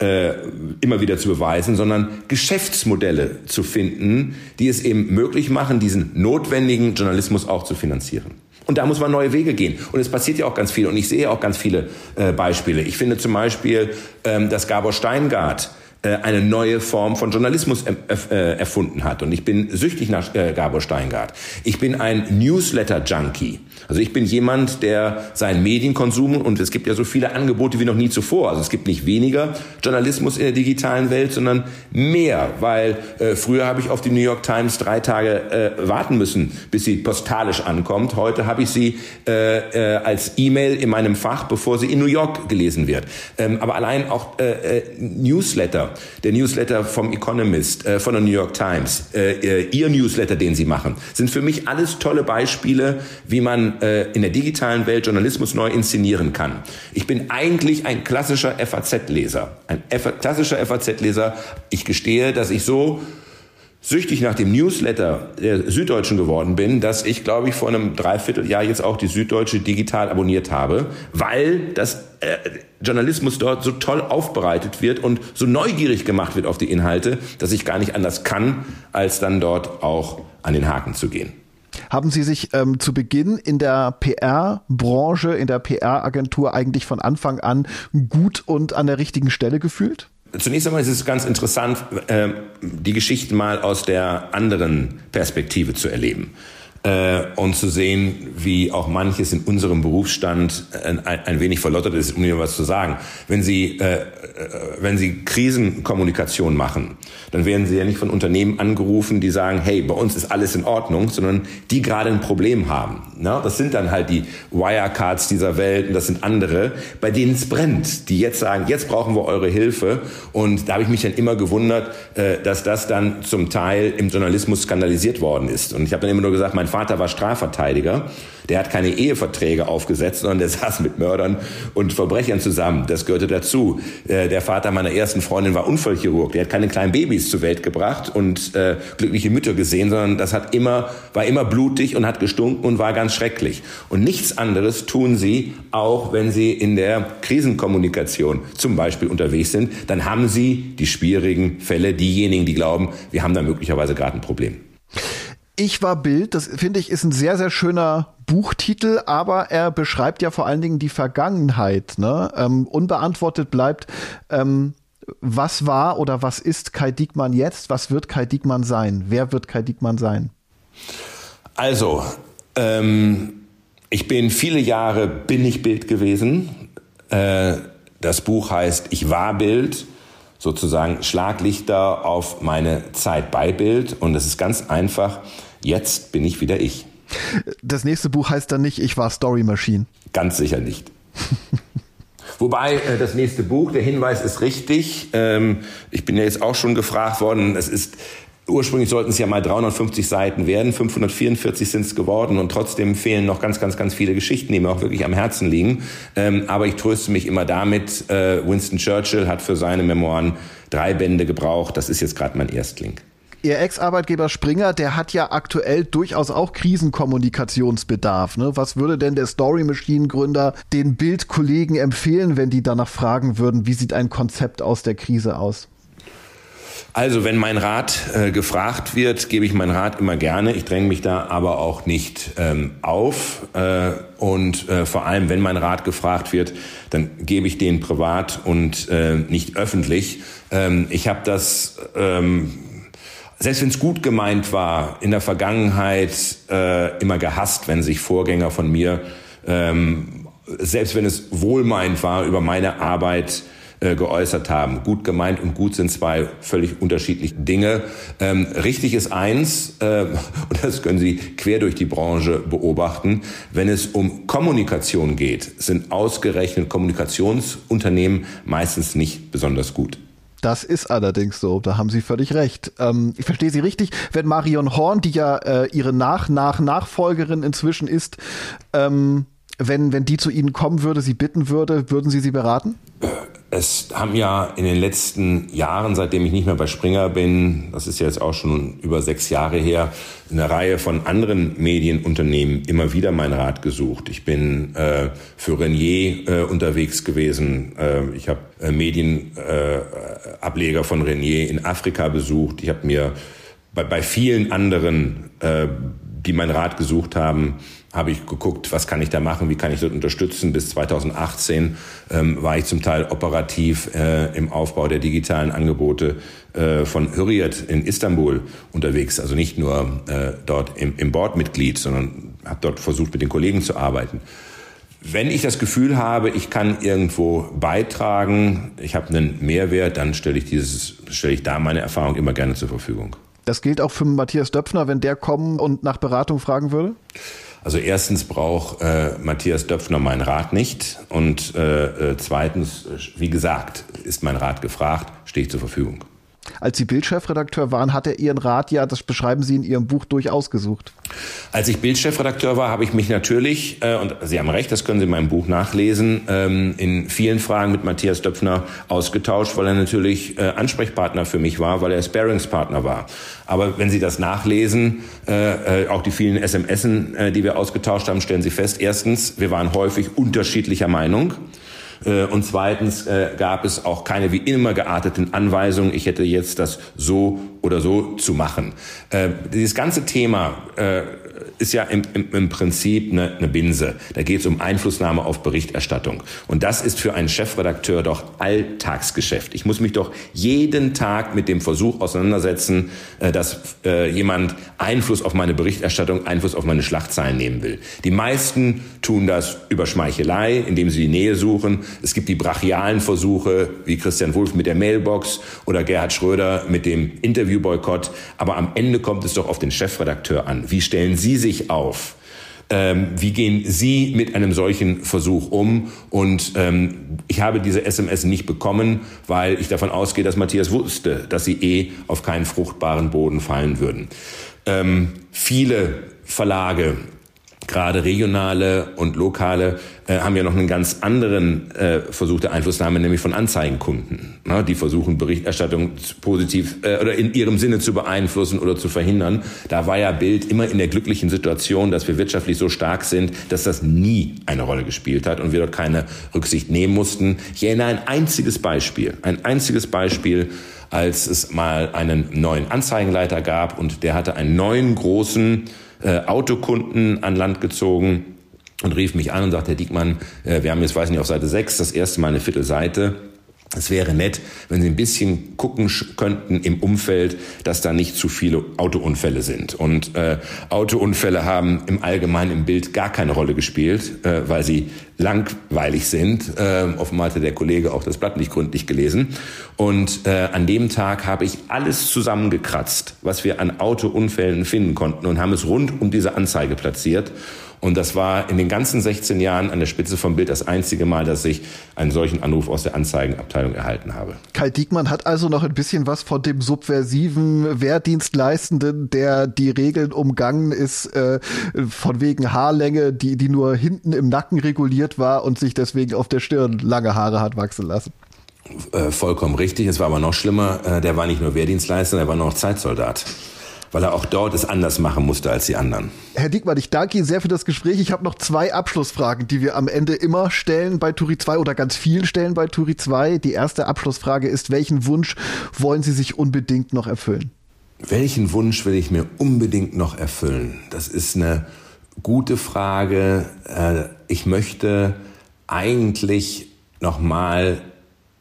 äh, immer wieder zu beweisen, sondern Geschäftsmodelle zu finden, die es eben möglich machen, diesen notwendigen Journalismus auch zu finanzieren. Und da muss man neue Wege gehen. Und es passiert ja auch ganz viel. Und ich sehe auch ganz viele äh, Beispiele. Ich finde zum Beispiel, ähm, dass Gabor Steingart äh, eine neue Form von Journalismus äh, erfunden hat. Und ich bin süchtig nach äh, Gabor Steingart. Ich bin ein Newsletter-Junkie. Also ich bin jemand, der seinen Medienkonsum und es gibt ja so viele Angebote wie noch nie zuvor. Also es gibt nicht weniger Journalismus in der digitalen Welt, sondern mehr, weil äh, früher habe ich auf die New York Times drei Tage äh, warten müssen, bis sie postalisch ankommt. Heute habe ich sie äh, äh, als E-Mail in meinem Fach, bevor sie in New York gelesen wird. Ähm, aber allein auch äh, äh, Newsletter der Newsletter vom Economist, äh, von der New York Times, äh, äh, Ihr Newsletter, den Sie machen, sind für mich alles tolle Beispiele, wie man äh, in der digitalen Welt Journalismus neu inszenieren kann. Ich bin eigentlich ein klassischer FAZ-Leser, ein F klassischer FAZ-Leser. Ich gestehe, dass ich so süchtig nach dem Newsletter der Süddeutschen geworden bin, dass ich, glaube ich, vor einem Dreivierteljahr jetzt auch die Süddeutsche digital abonniert habe, weil das äh, Journalismus dort so toll aufbereitet wird und so neugierig gemacht wird auf die Inhalte, dass ich gar nicht anders kann, als dann dort auch an den Haken zu gehen. Haben Sie sich ähm, zu Beginn in der PR-Branche, in der PR-Agentur eigentlich von Anfang an gut und an der richtigen Stelle gefühlt? Zunächst einmal ist es ganz interessant, äh, die Geschichten mal aus der anderen Perspektive zu erleben äh, und zu sehen, wie auch manches in unserem Berufsstand ein, ein wenig verlottert ist, um mir was zu sagen. Wenn Sie, äh, äh, wenn Sie Krisenkommunikation machen, dann werden Sie ja nicht von Unternehmen angerufen, die sagen, hey, bei uns ist alles in Ordnung, sondern die gerade ein Problem haben. Na, das sind dann halt die Wirecards dieser Welt und das sind andere, bei denen es brennt, die jetzt sagen, jetzt brauchen wir eure Hilfe. Und da habe ich mich dann immer gewundert, äh, dass das dann zum Teil im Journalismus skandalisiert worden ist. Und ich habe dann immer nur gesagt, mein Vater war Strafverteidiger. Der hat keine Eheverträge aufgesetzt, sondern der saß mit Mördern und Verbrechern zusammen. Das gehörte dazu. Äh, der Vater meiner ersten Freundin war Unfallchirurg. Der hat keine kleinen Babys zur Welt gebracht und äh, glückliche Mütter gesehen, sondern das hat immer, war immer blutig und hat gestunken und war ganz schrecklich. Und nichts anderes tun sie, auch wenn sie in der Krisenkommunikation zum Beispiel unterwegs sind. Dann haben sie die schwierigen Fälle, diejenigen, die glauben, wir haben da möglicherweise gerade ein Problem. Ich war Bild, das finde ich ist ein sehr, sehr schöner Buchtitel, aber er beschreibt ja vor allen Dingen die Vergangenheit. Ne? Ähm, unbeantwortet bleibt, ähm, was war oder was ist Kai Diekmann jetzt? Was wird Kai Diekmann sein? Wer wird Kai Diekmann sein? Also, ähm, ich bin viele Jahre bin ich Bild gewesen. Äh, das Buch heißt Ich war Bild sozusagen Schlaglichter auf meine Zeit bei Bild und es ist ganz einfach, jetzt bin ich wieder ich. Das nächste Buch heißt dann nicht Ich war Story Machine. Ganz sicher nicht. Wobei äh, das nächste Buch, der Hinweis ist richtig. Ähm, ich bin ja jetzt auch schon gefragt worden. Es ist Ursprünglich sollten es ja mal 350 Seiten werden, 544 sind es geworden und trotzdem fehlen noch ganz, ganz, ganz viele Geschichten, die mir auch wirklich am Herzen liegen. Ähm, aber ich tröste mich immer damit, äh, Winston Churchill hat für seine Memoiren drei Bände gebraucht. Das ist jetzt gerade mein Erstling. Ihr Ex-Arbeitgeber Springer, der hat ja aktuell durchaus auch Krisenkommunikationsbedarf. Ne? Was würde denn der Story Machine Gründer den Bildkollegen empfehlen, wenn die danach fragen würden, wie sieht ein Konzept aus der Krise aus? Also, wenn mein Rat äh, gefragt wird, gebe ich meinen Rat immer gerne. Ich dränge mich da aber auch nicht ähm, auf. Äh, und äh, vor allem, wenn mein Rat gefragt wird, dann gebe ich den privat und äh, nicht öffentlich. Ähm, ich habe das ähm, selbst wenn es gut gemeint war, in der Vergangenheit äh, immer gehasst, wenn sich Vorgänger von mir, ähm, selbst wenn es wohlmeint war, über meine Arbeit äh, geäußert haben. Gut gemeint und gut sind zwei völlig unterschiedliche Dinge. Ähm, richtig ist eins, äh, und das können Sie quer durch die Branche beobachten, wenn es um Kommunikation geht, sind ausgerechnet Kommunikationsunternehmen meistens nicht besonders gut. Das ist allerdings so, da haben Sie völlig recht. Ähm, ich verstehe Sie richtig, wenn Marion Horn, die ja äh, Ihre Nach-Nach-Nachfolgerin inzwischen ist, ähm, wenn, wenn die zu Ihnen kommen würde, Sie bitten würde, würden Sie sie beraten? Es haben ja in den letzten Jahren, seitdem ich nicht mehr bei Springer bin, das ist ja jetzt auch schon über sechs Jahre her, eine Reihe von anderen Medienunternehmen immer wieder meinen Rat gesucht. Ich bin äh, für Renier äh, unterwegs gewesen. Äh, ich habe äh, Medienableger von Renier in Afrika besucht. Ich habe mir bei, bei vielen anderen, äh, die meinen Rat gesucht haben, habe ich geguckt, was kann ich da machen, wie kann ich dort unterstützen. Bis 2018 ähm, war ich zum Teil operativ äh, im Aufbau der digitalen Angebote äh, von Hürriyet in Istanbul unterwegs. Also nicht nur äh, dort im, im Boardmitglied, sondern habe dort versucht, mit den Kollegen zu arbeiten. Wenn ich das Gefühl habe, ich kann irgendwo beitragen, ich habe einen Mehrwert, dann stelle ich dieses, stelle ich da meine Erfahrung immer gerne zur Verfügung. Das gilt auch für Matthias Döpfner, wenn der kommen und nach Beratung fragen würde? Also erstens braucht äh, Matthias Döpfner meinen Rat nicht und äh, äh, zweitens, wie gesagt, ist mein Rat gefragt, stehe ich zur Verfügung. Als Sie Bildchefredakteur waren, hat er Ihren Rat ja, das beschreiben Sie in Ihrem Buch, durchaus gesucht. Als ich Bildchefredakteur war, habe ich mich natürlich, äh, und Sie haben recht, das können Sie in meinem Buch nachlesen, ähm, in vielen Fragen mit Matthias Döpfner ausgetauscht, weil er natürlich äh, Ansprechpartner für mich war, weil er Sparingspartner war. Aber wenn Sie das nachlesen, äh, äh auch die vielen SMS, äh, die wir ausgetauscht haben, stellen Sie fest, erstens, wir waren häufig unterschiedlicher Meinung. Äh, und zweitens äh, gab es auch keine wie immer gearteten Anweisungen, ich hätte jetzt das so oder so zu machen. Äh, dieses ganze Thema ist ja im, im, im Prinzip eine, eine Binse. Da geht es um Einflussnahme auf Berichterstattung. Und das ist für einen Chefredakteur doch Alltagsgeschäft. Ich muss mich doch jeden Tag mit dem Versuch auseinandersetzen, äh, dass äh, jemand Einfluss auf meine Berichterstattung, Einfluss auf meine Schlagzeilen nehmen will. Die meisten tun das über Schmeichelei, indem sie die Nähe suchen. Es gibt die brachialen Versuche, wie Christian Wulff mit der Mailbox oder Gerhard Schröder mit dem Interviewboykott. Aber am Ende kommt es doch auf den Chefredakteur an. Wie stellen Sie sich auf? Ähm, wie gehen Sie mit einem solchen Versuch um? Und ähm, ich habe diese SMS nicht bekommen, weil ich davon ausgehe, dass Matthias wusste, dass sie eh auf keinen fruchtbaren Boden fallen würden. Ähm, viele Verlage gerade regionale und lokale äh, haben ja noch einen ganz anderen äh, Versuch der Einflussnahme, nämlich von Anzeigenkunden. Na, die versuchen Berichterstattung positiv äh, oder in ihrem Sinne zu beeinflussen oder zu verhindern. Da war ja Bild immer in der glücklichen Situation, dass wir wirtschaftlich so stark sind, dass das nie eine Rolle gespielt hat und wir dort keine Rücksicht nehmen mussten. Ich erinnere ein einziges Beispiel, ein einziges Beispiel, als es mal einen neuen Anzeigenleiter gab und der hatte einen neuen großen äh, Autokunden an Land gezogen und rief mich an und sagte, Herr Diekmann, äh, wir haben jetzt, weiß nicht, auf Seite 6 das erste Mal eine Viertelseite. Es wäre nett, wenn Sie ein bisschen gucken könnten im Umfeld, dass da nicht zu viele Autounfälle sind. Und äh, Autounfälle haben im Allgemeinen im Bild gar keine Rolle gespielt, äh, weil sie langweilig sind. Äh, offenbar hatte der Kollege auch das Blatt nicht gründlich gelesen. Und äh, an dem Tag habe ich alles zusammengekratzt, was wir an Autounfällen finden konnten und haben es rund um diese Anzeige platziert. Und das war in den ganzen 16 Jahren an der Spitze vom Bild das einzige Mal, dass ich einen solchen Anruf aus der Anzeigenabteilung erhalten habe. Kai Diekmann hat also noch ein bisschen was von dem subversiven Wehrdienstleistenden, der die Regeln umgangen ist, äh, von wegen Haarlänge, die, die nur hinten im Nacken reguliert war und sich deswegen auf der Stirn lange Haare hat wachsen lassen. Äh, vollkommen richtig. Es war aber noch schlimmer. Äh, der war nicht nur Wehrdienstleister, der war noch Zeitsoldat weil er auch dort es anders machen musste als die anderen. Herr Dickmann, ich danke Ihnen sehr für das Gespräch. Ich habe noch zwei Abschlussfragen, die wir am Ende immer stellen bei Turi 2 oder ganz viel stellen bei Turi 2. Die erste Abschlussfrage ist, welchen Wunsch wollen Sie sich unbedingt noch erfüllen? Welchen Wunsch will ich mir unbedingt noch erfüllen? Das ist eine gute Frage. Äh, ich möchte eigentlich noch mal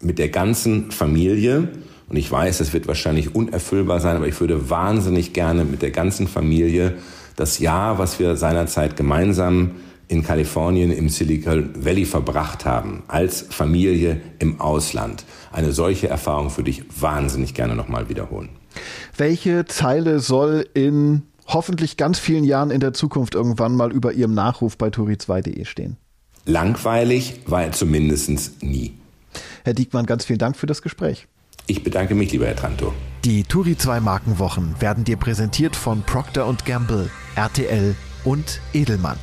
mit der ganzen Familie und ich weiß, es wird wahrscheinlich unerfüllbar sein, aber ich würde wahnsinnig gerne mit der ganzen Familie das Jahr, was wir seinerzeit gemeinsam in Kalifornien im Silicon Valley verbracht haben, als Familie im Ausland. Eine solche Erfahrung würde ich wahnsinnig gerne nochmal wiederholen. Welche Zeile soll in hoffentlich ganz vielen Jahren in der Zukunft irgendwann mal über Ihrem Nachruf bei turi2.de stehen? Langweilig war er zumindest nie. Herr Diekmann, ganz vielen Dank für das Gespräch. Ich bedanke mich, lieber Herr Tranto. Die Turi 2 Markenwochen werden dir präsentiert von Procter Gamble, RTL und Edelmann.